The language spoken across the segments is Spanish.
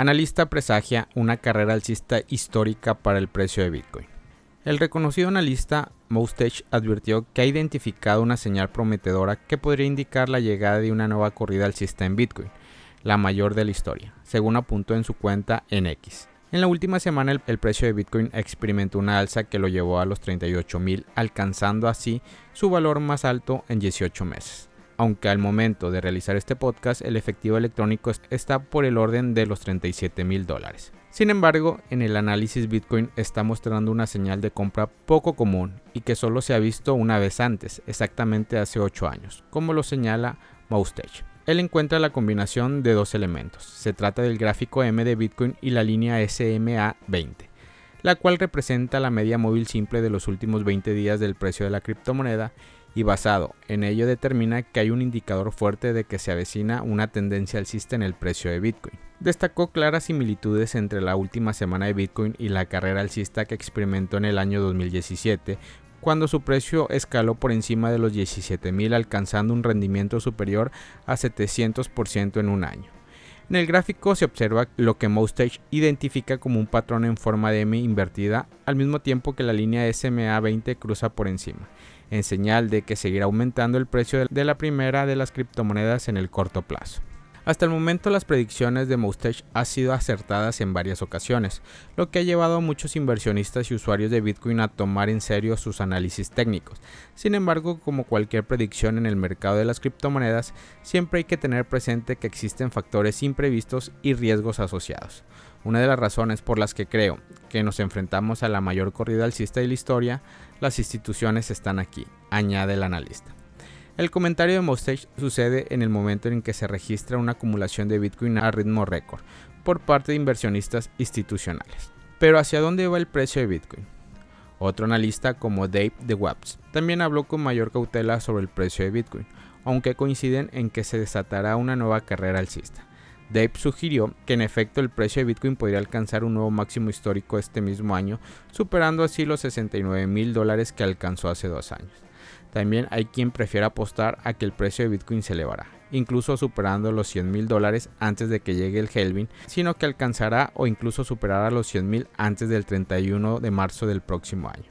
Analista presagia una carrera alcista histórica para el precio de Bitcoin. El reconocido analista Moustache advirtió que ha identificado una señal prometedora que podría indicar la llegada de una nueva corrida alcista en Bitcoin, la mayor de la historia, según apuntó en su cuenta en X. En la última semana el, precio de Bitcoin experimentó una alza que lo llevó a los 38.000, alcanzando así su valor más alto en 18 meses aunque al momento de realizar este podcast el efectivo electrónico está por el orden de los 37 mil dólares. Sin embargo, en el análisis Bitcoin está mostrando una señal de compra poco común y que solo se ha visto una vez antes, exactamente hace 8 años, como lo señala Moustache. Él encuentra la combinación de dos elementos. Se trata del gráfico M de Bitcoin y la línea SMA 20, la cual representa la media móvil simple de los últimos 20 días del precio de la criptomoneda y basado en ello determina que hay un indicador fuerte de que se avecina una tendencia alcista en el precio de Bitcoin. Destacó claras similitudes entre la última semana de Bitcoin y la carrera alcista que experimentó en el año 2017, cuando su precio escaló por encima de los 17.000 alcanzando un rendimiento superior a 700% en un año. En el gráfico se observa lo que Moustache identifica como un patrón en forma de M invertida al mismo tiempo que la línea SMA20 cruza por encima en señal de que seguirá aumentando el precio de la primera de las criptomonedas en el corto plazo. Hasta el momento las predicciones de Moustache han sido acertadas en varias ocasiones, lo que ha llevado a muchos inversionistas y usuarios de Bitcoin a tomar en serio sus análisis técnicos. Sin embargo, como cualquier predicción en el mercado de las criptomonedas, siempre hay que tener presente que existen factores imprevistos y riesgos asociados. Una de las razones por las que creo que nos enfrentamos a la mayor corrida alcista de la historia, las instituciones están aquí, añade el analista. El comentario de Mostage sucede en el momento en que se registra una acumulación de Bitcoin a ritmo récord por parte de inversionistas institucionales. Pero ¿hacia dónde va el precio de Bitcoin? Otro analista como Dave de Webs también habló con mayor cautela sobre el precio de Bitcoin, aunque coinciden en que se desatará una nueva carrera alcista. Dave sugirió que en efecto el precio de Bitcoin podría alcanzar un nuevo máximo histórico este mismo año, superando así los 69 mil dólares que alcanzó hace dos años. También hay quien prefiere apostar a que el precio de Bitcoin se elevará, incluso superando los 100 mil dólares antes de que llegue el Helvin, sino que alcanzará o incluso superará los 100 mil antes del 31 de marzo del próximo año.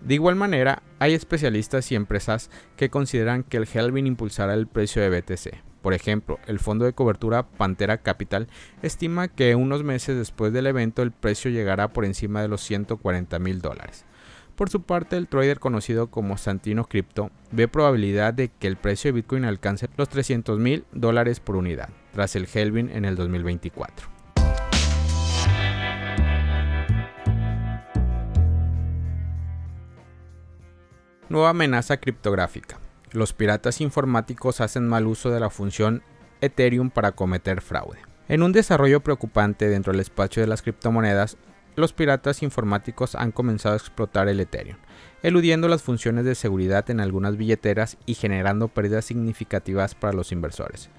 De igual manera, hay especialistas y empresas que consideran que el Helvin impulsará el precio de BTC. Por ejemplo, el fondo de cobertura Pantera Capital estima que unos meses después del evento el precio llegará por encima de los 140 mil dólares. Por su parte, el trader conocido como Santino Crypto ve probabilidad de que el precio de Bitcoin alcance los 300 mil dólares por unidad, tras el Helvin en el 2024. Nueva amenaza criptográfica. Los piratas informáticos hacen mal uso de la función Ethereum para cometer fraude. En un desarrollo preocupante dentro del espacio de las criptomonedas, los piratas informáticos han comenzado a explotar el Ethereum, eludiendo las funciones de seguridad en algunas billeteras y generando pérdidas significativas para los inversores.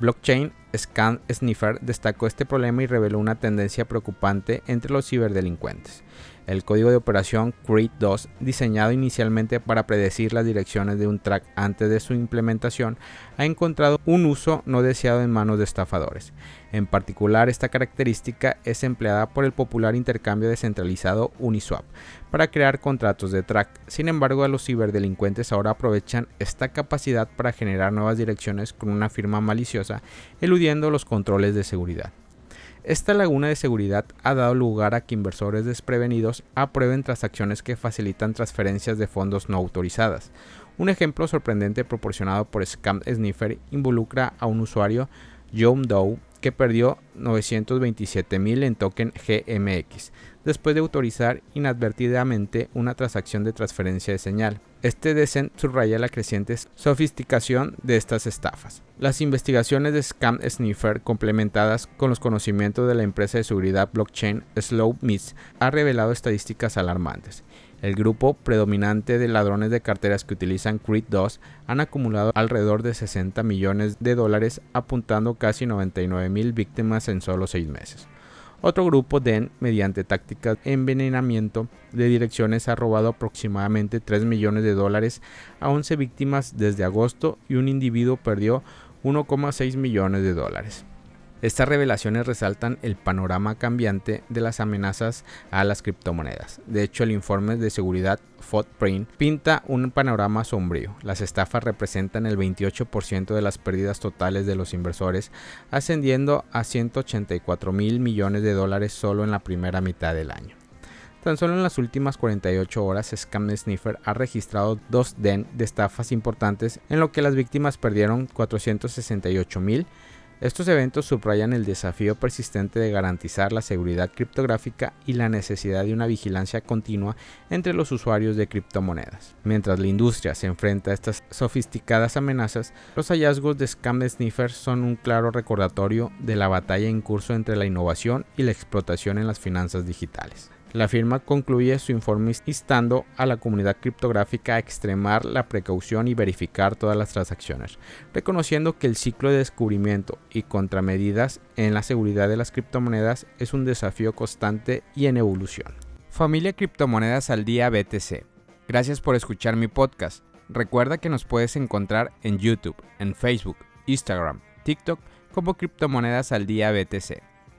Blockchain Scan Sniffer destacó este problema y reveló una tendencia preocupante entre los ciberdelincuentes. El código de operación CREAT2, diseñado inicialmente para predecir las direcciones de un track antes de su implementación, ha encontrado un uso no deseado en manos de estafadores. En particular, esta característica es empleada por el popular intercambio descentralizado Uniswap para crear contratos de track. Sin embargo, los ciberdelincuentes ahora aprovechan esta capacidad para generar nuevas direcciones con una firma maliciosa, eludiendo los controles de seguridad. Esta laguna de seguridad ha dado lugar a que inversores desprevenidos aprueben transacciones que facilitan transferencias de fondos no autorizadas. Un ejemplo sorprendente proporcionado por Scam Sniffer involucra a un usuario, John Doe, que perdió 927 mil en token GMX, después de autorizar inadvertidamente una transacción de transferencia de señal. Este descent subraya la creciente sofisticación de estas estafas. Las investigaciones de Scam Sniffer, complementadas con los conocimientos de la empresa de seguridad blockchain Slow Miss, ha revelado estadísticas alarmantes. El grupo predominante de ladrones de carteras que utilizan Creed 2 han acumulado alrededor de 60 millones de dólares, apuntando casi 99 mil víctimas en solo seis meses. Otro grupo DEN, mediante tácticas de envenenamiento de direcciones, ha robado aproximadamente 3 millones de dólares a 11 víctimas desde agosto y un individuo perdió 1,6 millones de dólares. Estas revelaciones resaltan el panorama cambiante de las amenazas a las criptomonedas. De hecho, el informe de seguridad Footprint pinta un panorama sombrío. Las estafas representan el 28% de las pérdidas totales de los inversores, ascendiendo a 184 mil millones de dólares solo en la primera mitad del año. Tan solo en las últimas 48 horas, Scam Sniffer ha registrado dos DEN de estafas importantes en lo que las víctimas perdieron 468 mil estos eventos subrayan el desafío persistente de garantizar la seguridad criptográfica y la necesidad de una vigilancia continua entre los usuarios de criptomonedas. Mientras la industria se enfrenta a estas sofisticadas amenazas, los hallazgos de Scam Sniffer son un claro recordatorio de la batalla en curso entre la innovación y la explotación en las finanzas digitales. La firma concluye su informe instando a la comunidad criptográfica a extremar la precaución y verificar todas las transacciones, reconociendo que el ciclo de descubrimiento y contramedidas en la seguridad de las criptomonedas es un desafío constante y en evolución. Familia Criptomonedas al Día BTC. Gracias por escuchar mi podcast. Recuerda que nos puedes encontrar en YouTube, en Facebook, Instagram, TikTok como Criptomonedas al Día BTC.